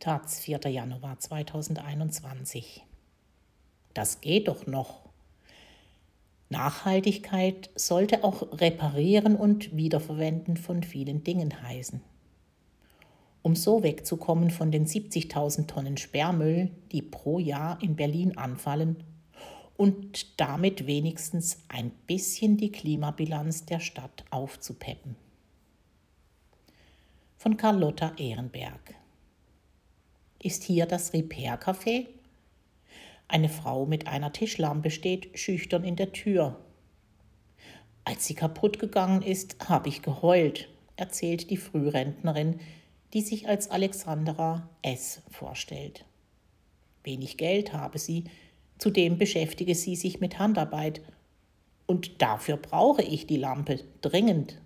Taz, 4. Januar 2021. Das geht doch noch. Nachhaltigkeit sollte auch Reparieren und Wiederverwenden von vielen Dingen heißen. Um so wegzukommen von den 70.000 Tonnen Sperrmüll, die pro Jahr in Berlin anfallen, und damit wenigstens ein bisschen die Klimabilanz der Stadt aufzupeppen. Von Carlotta Ehrenberg. Ist hier das Repair-Café? Eine Frau mit einer Tischlampe steht schüchtern in der Tür. Als sie kaputt gegangen ist, habe ich geheult, erzählt die Frührentnerin, die sich als Alexandra S. vorstellt. Wenig Geld habe sie, Zudem beschäftige sie sich mit Handarbeit. Und dafür brauche ich die Lampe dringend.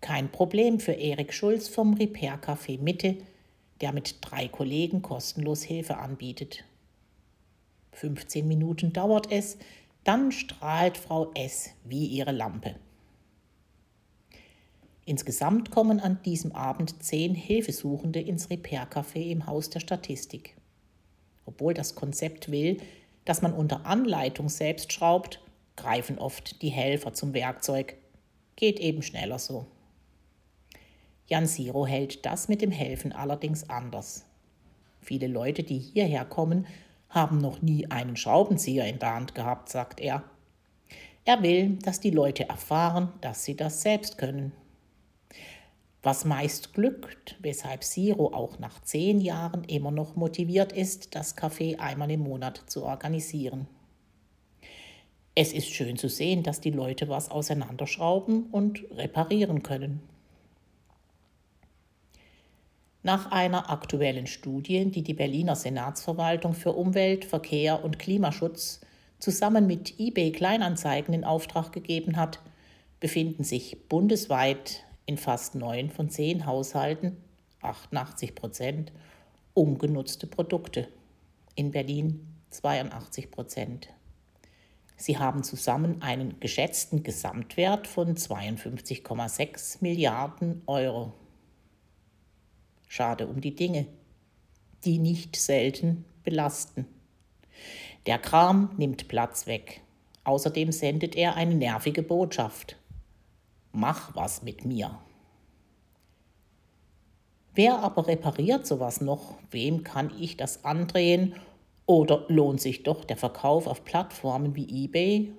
Kein Problem für Erik Schulz vom Repair Café Mitte, der mit drei Kollegen kostenlos Hilfe anbietet. 15 Minuten dauert es, dann strahlt Frau S. wie ihre Lampe. Insgesamt kommen an diesem Abend zehn Hilfesuchende ins Repair Café im Haus der Statistik obwohl das Konzept will, dass man unter Anleitung selbst schraubt, greifen oft die Helfer zum Werkzeug. Geht eben schneller so. Jan Siro hält das mit dem Helfen allerdings anders. Viele Leute, die hierher kommen, haben noch nie einen Schraubenzieher in der Hand gehabt, sagt er. Er will, dass die Leute erfahren, dass sie das selbst können was meist glückt, weshalb Siro auch nach zehn Jahren immer noch motiviert ist, das Café einmal im Monat zu organisieren. Es ist schön zu sehen, dass die Leute was auseinanderschrauben und reparieren können. Nach einer aktuellen Studie, die die Berliner Senatsverwaltung für Umwelt, Verkehr und Klimaschutz zusammen mit eBay Kleinanzeigen in Auftrag gegeben hat, befinden sich bundesweit in fast neun von zehn Haushalten, 88 Prozent, ungenutzte Produkte. In Berlin 82 Prozent. Sie haben zusammen einen geschätzten Gesamtwert von 52,6 Milliarden Euro. Schade um die Dinge, die nicht selten belasten. Der Kram nimmt Platz weg. Außerdem sendet er eine nervige Botschaft mach was mit mir. Wer aber repariert sowas noch? Wem kann ich das andrehen? Oder lohnt sich doch der Verkauf auf Plattformen wie eBay?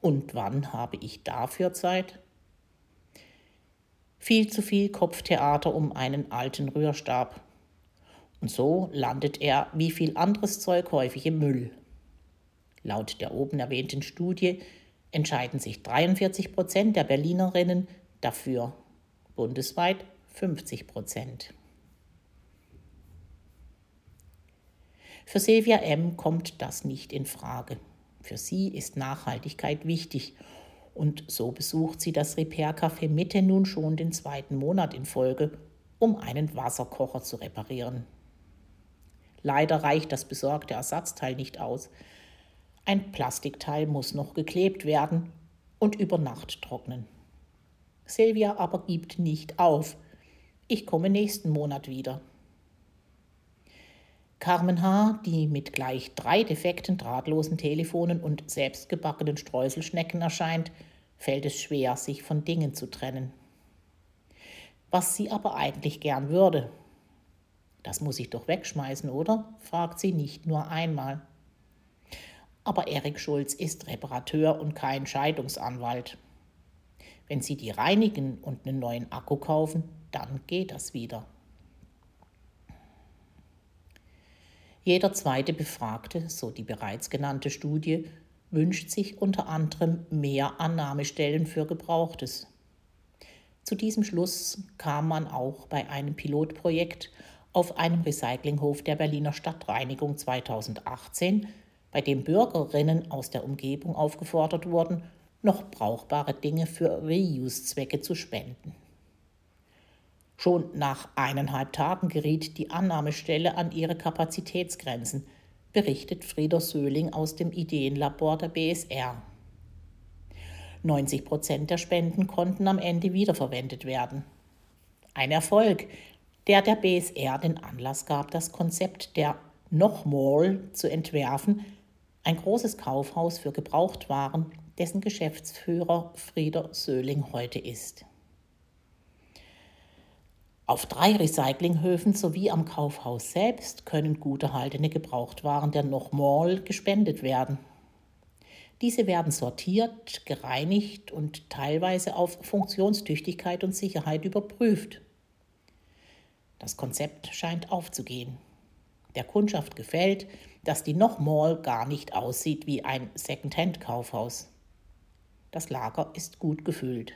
Und wann habe ich dafür Zeit? Viel zu viel Kopftheater um einen alten Rührstab. Und so landet er wie viel anderes Zeug häufig im Müll. Laut der oben erwähnten Studie entscheiden sich 43 Prozent der Berlinerinnen dafür, bundesweit 50 Prozent. Für Silvia M. kommt das nicht in Frage. Für sie ist Nachhaltigkeit wichtig und so besucht sie das Repair Café Mitte nun schon den zweiten Monat in Folge, um einen Wasserkocher zu reparieren. Leider reicht das besorgte Ersatzteil nicht aus. Ein Plastikteil muss noch geklebt werden und über Nacht trocknen. Silvia aber gibt nicht auf. Ich komme nächsten Monat wieder. Carmen H., die mit gleich drei defekten drahtlosen Telefonen und selbstgebackenen Streuselschnecken erscheint, fällt es schwer, sich von Dingen zu trennen. Was sie aber eigentlich gern würde. Das muss ich doch wegschmeißen, oder? fragt sie nicht nur einmal. Aber Erik Schulz ist Reparateur und kein Scheidungsanwalt. Wenn Sie die reinigen und einen neuen Akku kaufen, dann geht das wieder. Jeder zweite Befragte, so die bereits genannte Studie, wünscht sich unter anderem mehr Annahmestellen für Gebrauchtes. Zu diesem Schluss kam man auch bei einem Pilotprojekt auf einem Recyclinghof der Berliner Stadtreinigung 2018 bei dem Bürgerinnen aus der Umgebung aufgefordert wurden, noch brauchbare Dinge für Reuse-Zwecke zu spenden. Schon nach eineinhalb Tagen geriet die Annahmestelle an ihre Kapazitätsgrenzen, berichtet Frieder Söhling aus dem Ideenlabor der BSR. 90 Prozent der Spenden konnten am Ende wiederverwendet werden. Ein Erfolg, der der BSR den Anlass gab, das Konzept der Nochmall zu entwerfen, ein großes Kaufhaus für Gebrauchtwaren, dessen Geschäftsführer Frieder Söhling heute ist. Auf drei Recyclinghöfen sowie am Kaufhaus selbst können gut erhaltene Gebrauchtwaren der Nochmall gespendet werden. Diese werden sortiert, gereinigt und teilweise auf Funktionstüchtigkeit und Sicherheit überprüft. Das Konzept scheint aufzugehen. Der Kundschaft gefällt, dass die Nochmall gar nicht aussieht wie ein Second-Hand-Kaufhaus. Das Lager ist gut gefüllt.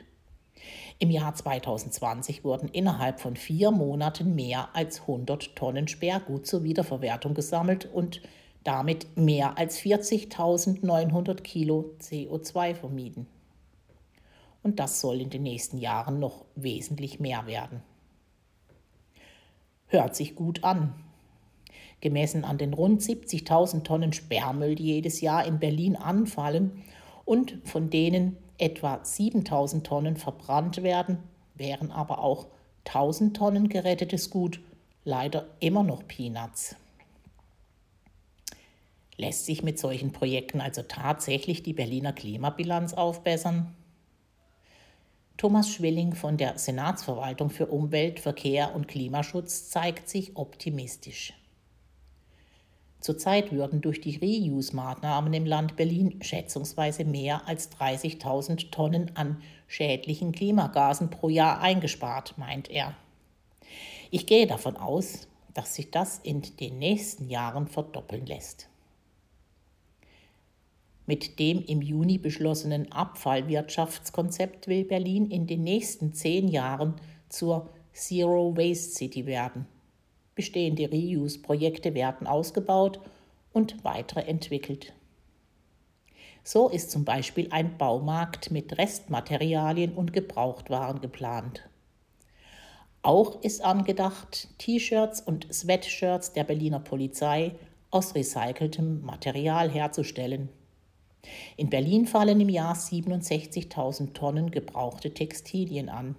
Im Jahr 2020 wurden innerhalb von vier Monaten mehr als 100 Tonnen Sperrgut zur Wiederverwertung gesammelt und damit mehr als 40.900 Kilo CO2 vermieden. Und das soll in den nächsten Jahren noch wesentlich mehr werden. Hört sich gut an. Gemessen an den rund 70.000 Tonnen Sperrmüll, die jedes Jahr in Berlin anfallen und von denen etwa 7.000 Tonnen verbrannt werden, wären aber auch 1.000 Tonnen gerettetes Gut leider immer noch Peanuts. Lässt sich mit solchen Projekten also tatsächlich die Berliner Klimabilanz aufbessern? Thomas Schwilling von der Senatsverwaltung für Umwelt, Verkehr und Klimaschutz zeigt sich optimistisch. Zurzeit würden durch die Reuse-Maßnahmen im Land Berlin schätzungsweise mehr als 30.000 Tonnen an schädlichen Klimagasen pro Jahr eingespart, meint er. Ich gehe davon aus, dass sich das in den nächsten Jahren verdoppeln lässt. Mit dem im Juni beschlossenen Abfallwirtschaftskonzept will Berlin in den nächsten zehn Jahren zur Zero Waste City werden. Bestehende Reuse-Projekte werden ausgebaut und weitere entwickelt. So ist zum Beispiel ein Baumarkt mit Restmaterialien und Gebrauchtwaren geplant. Auch ist angedacht, T-Shirts und Sweatshirts der Berliner Polizei aus recyceltem Material herzustellen. In Berlin fallen im Jahr 67.000 Tonnen gebrauchte Textilien an.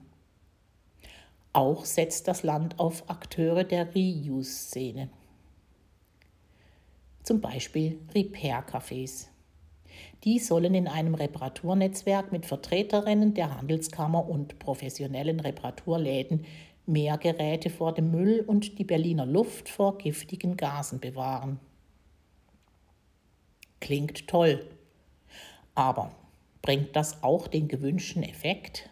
Auch setzt das Land auf Akteure der Reuse-Szene. Zum Beispiel Repair-Cafés. Die sollen in einem Reparaturnetzwerk mit Vertreterinnen der Handelskammer und professionellen Reparaturläden mehr Geräte vor dem Müll und die Berliner Luft vor giftigen Gasen bewahren. Klingt toll, aber bringt das auch den gewünschten Effekt?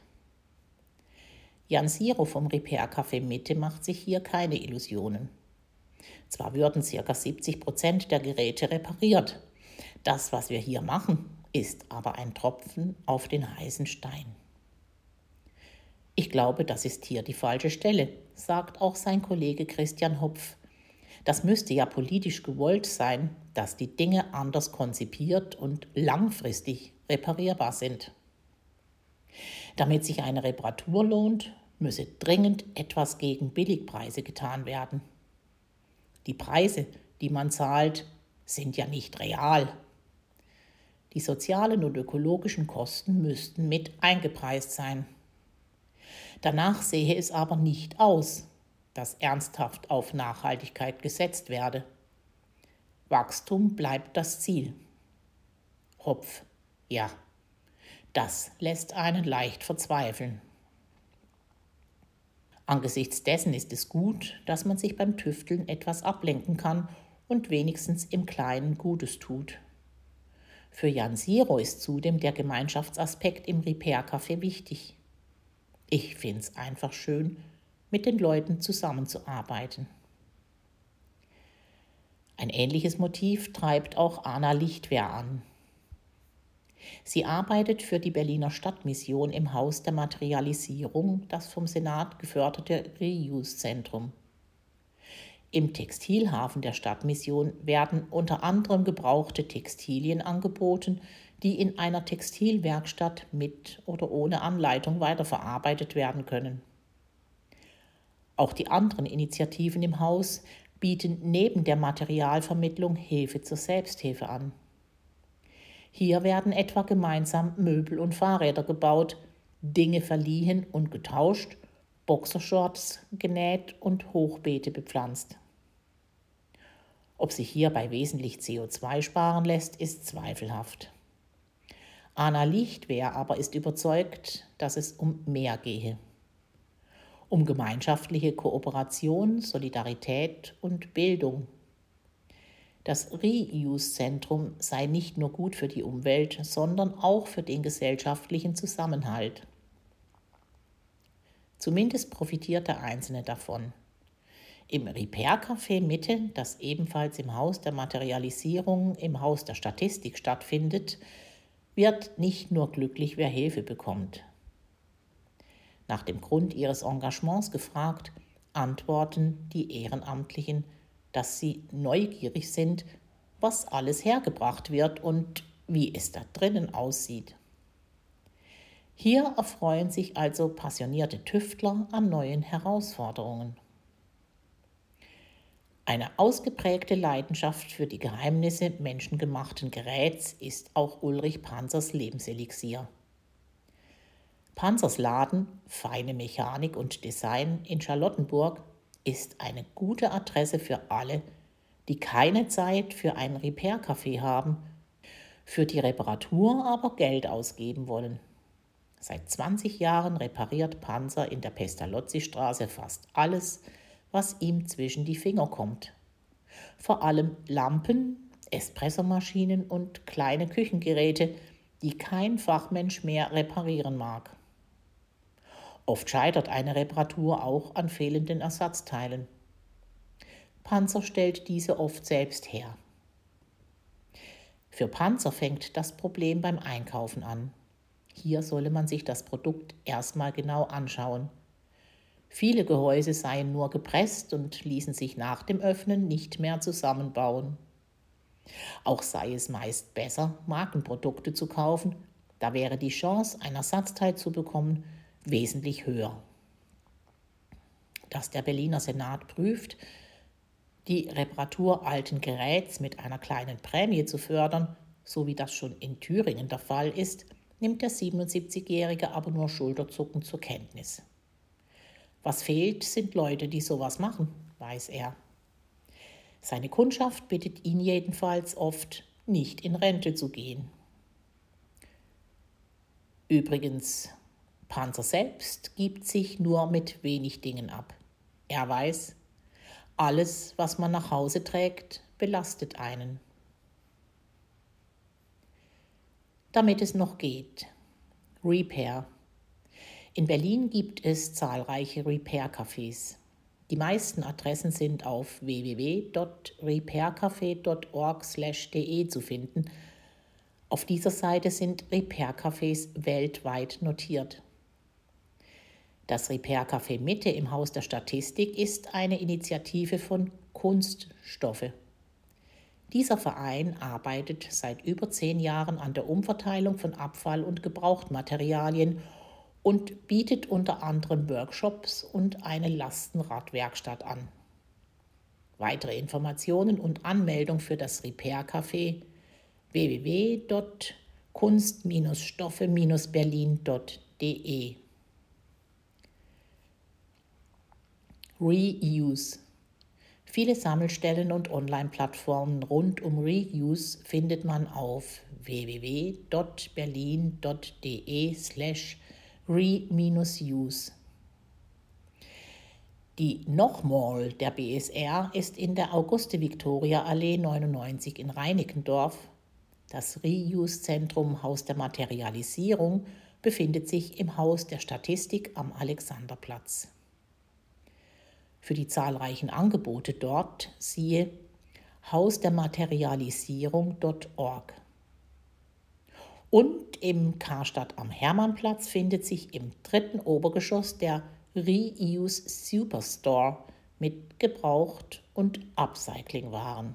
Jan Siro vom Repair Café Mitte macht sich hier keine Illusionen. Zwar würden ca. 70 Prozent der Geräte repariert. Das, was wir hier machen, ist aber ein Tropfen auf den heißen Stein. Ich glaube, das ist hier die falsche Stelle, sagt auch sein Kollege Christian Hopf. Das müsste ja politisch gewollt sein, dass die Dinge anders konzipiert und langfristig reparierbar sind. Damit sich eine Reparatur lohnt, müsse dringend etwas gegen Billigpreise getan werden. Die Preise, die man zahlt, sind ja nicht real. Die sozialen und ökologischen Kosten müssten mit eingepreist sein. Danach sehe es aber nicht aus, dass ernsthaft auf Nachhaltigkeit gesetzt werde. Wachstum bleibt das Ziel. Hopf, ja, das lässt einen leicht verzweifeln. Angesichts dessen ist es gut, dass man sich beim Tüfteln etwas ablenken kann und wenigstens im Kleinen Gutes tut. Für Jan Siro ist zudem der Gemeinschaftsaspekt im Repair-Café wichtig. Ich finde es einfach schön, mit den Leuten zusammenzuarbeiten. Ein ähnliches Motiv treibt auch Anna Lichtwehr an. Sie arbeitet für die Berliner Stadtmission im Haus der Materialisierung, das vom Senat geförderte Reuse-Zentrum. Im Textilhafen der Stadtmission werden unter anderem gebrauchte Textilien angeboten, die in einer Textilwerkstatt mit oder ohne Anleitung weiterverarbeitet werden können. Auch die anderen Initiativen im Haus bieten neben der Materialvermittlung Hilfe zur Selbsthilfe an. Hier werden etwa gemeinsam Möbel und Fahrräder gebaut, Dinge verliehen und getauscht Boxershorts genäht und Hochbeete bepflanzt. Ob sich hierbei wesentlich CO2 sparen lässt, ist zweifelhaft. Anna Lichtwehr aber ist überzeugt, dass es um mehr gehe. Um gemeinschaftliche Kooperation, Solidarität und Bildung. Das Reuse-Zentrum sei nicht nur gut für die Umwelt, sondern auch für den gesellschaftlichen Zusammenhalt. Zumindest profitiert der Einzelne davon. Im Repair-Café Mitte, das ebenfalls im Haus der Materialisierung, im Haus der Statistik stattfindet, wird nicht nur glücklich, wer Hilfe bekommt. Nach dem Grund ihres Engagements gefragt, antworten die Ehrenamtlichen, dass sie neugierig sind, was alles hergebracht wird und wie es da drinnen aussieht. Hier erfreuen sich also passionierte Tüftler an neuen Herausforderungen. Eine ausgeprägte Leidenschaft für die Geheimnisse menschengemachten Geräts ist auch Ulrich Panzers Lebenselixier. Panzers Laden Feine Mechanik und Design in Charlottenburg ist eine gute Adresse für alle, die keine Zeit für ein Repair-Café haben, für die Reparatur aber Geld ausgeben wollen. Seit 20 Jahren repariert Panzer in der Pestalozzi-Straße fast alles, was ihm zwischen die Finger kommt. Vor allem Lampen, Espressomaschinen und kleine Küchengeräte, die kein Fachmensch mehr reparieren mag. Oft scheitert eine Reparatur auch an fehlenden Ersatzteilen. Panzer stellt diese oft selbst her. Für Panzer fängt das Problem beim Einkaufen an. Hier solle man sich das Produkt erstmal genau anschauen. Viele Gehäuse seien nur gepresst und ließen sich nach dem Öffnen nicht mehr zusammenbauen. Auch sei es meist besser, Markenprodukte zu kaufen, da wäre die Chance, ein Ersatzteil zu bekommen, wesentlich höher. Dass der Berliner Senat prüft, die Reparatur alten Geräts mit einer kleinen Prämie zu fördern, so wie das schon in Thüringen der Fall ist, nimmt der 77-Jährige aber nur Schulterzucken zur Kenntnis. Was fehlt, sind Leute, die sowas machen, weiß er. Seine Kundschaft bittet ihn jedenfalls oft, nicht in Rente zu gehen. Übrigens, Panzer selbst gibt sich nur mit wenig Dingen ab. Er weiß, alles, was man nach Hause trägt, belastet einen. Damit es noch geht. Repair in Berlin gibt es zahlreiche Repair-Cafés. Die meisten Adressen sind auf www.repaircafé.org/de zu finden. Auf dieser Seite sind Repair-Cafés weltweit notiert. Das Repair-Café Mitte im Haus der Statistik ist eine Initiative von Kunststoffe. Dieser Verein arbeitet seit über zehn Jahren an der Umverteilung von Abfall- und Gebrauchtmaterialien und bietet unter anderem Workshops und eine Lastenradwerkstatt an. Weitere Informationen und Anmeldung für das Repair Café www.kunst-stoffe-berlin.de Reuse Viele Sammelstellen und Online-Plattformen rund um Reuse findet man auf www.berlin.de slash Re-Use. Die Nochmal der BSR ist in der Auguste-Victoria-Allee 99 in Reinickendorf. Das Reuse-Zentrum Haus der Materialisierung befindet sich im Haus der Statistik am Alexanderplatz. Für die zahlreichen Angebote dort siehe hausdermaterialisierung.org. Und im Karstadt am Hermannplatz findet sich im dritten Obergeschoss der Reuse Superstore mit Gebraucht- und Upcycling-Waren.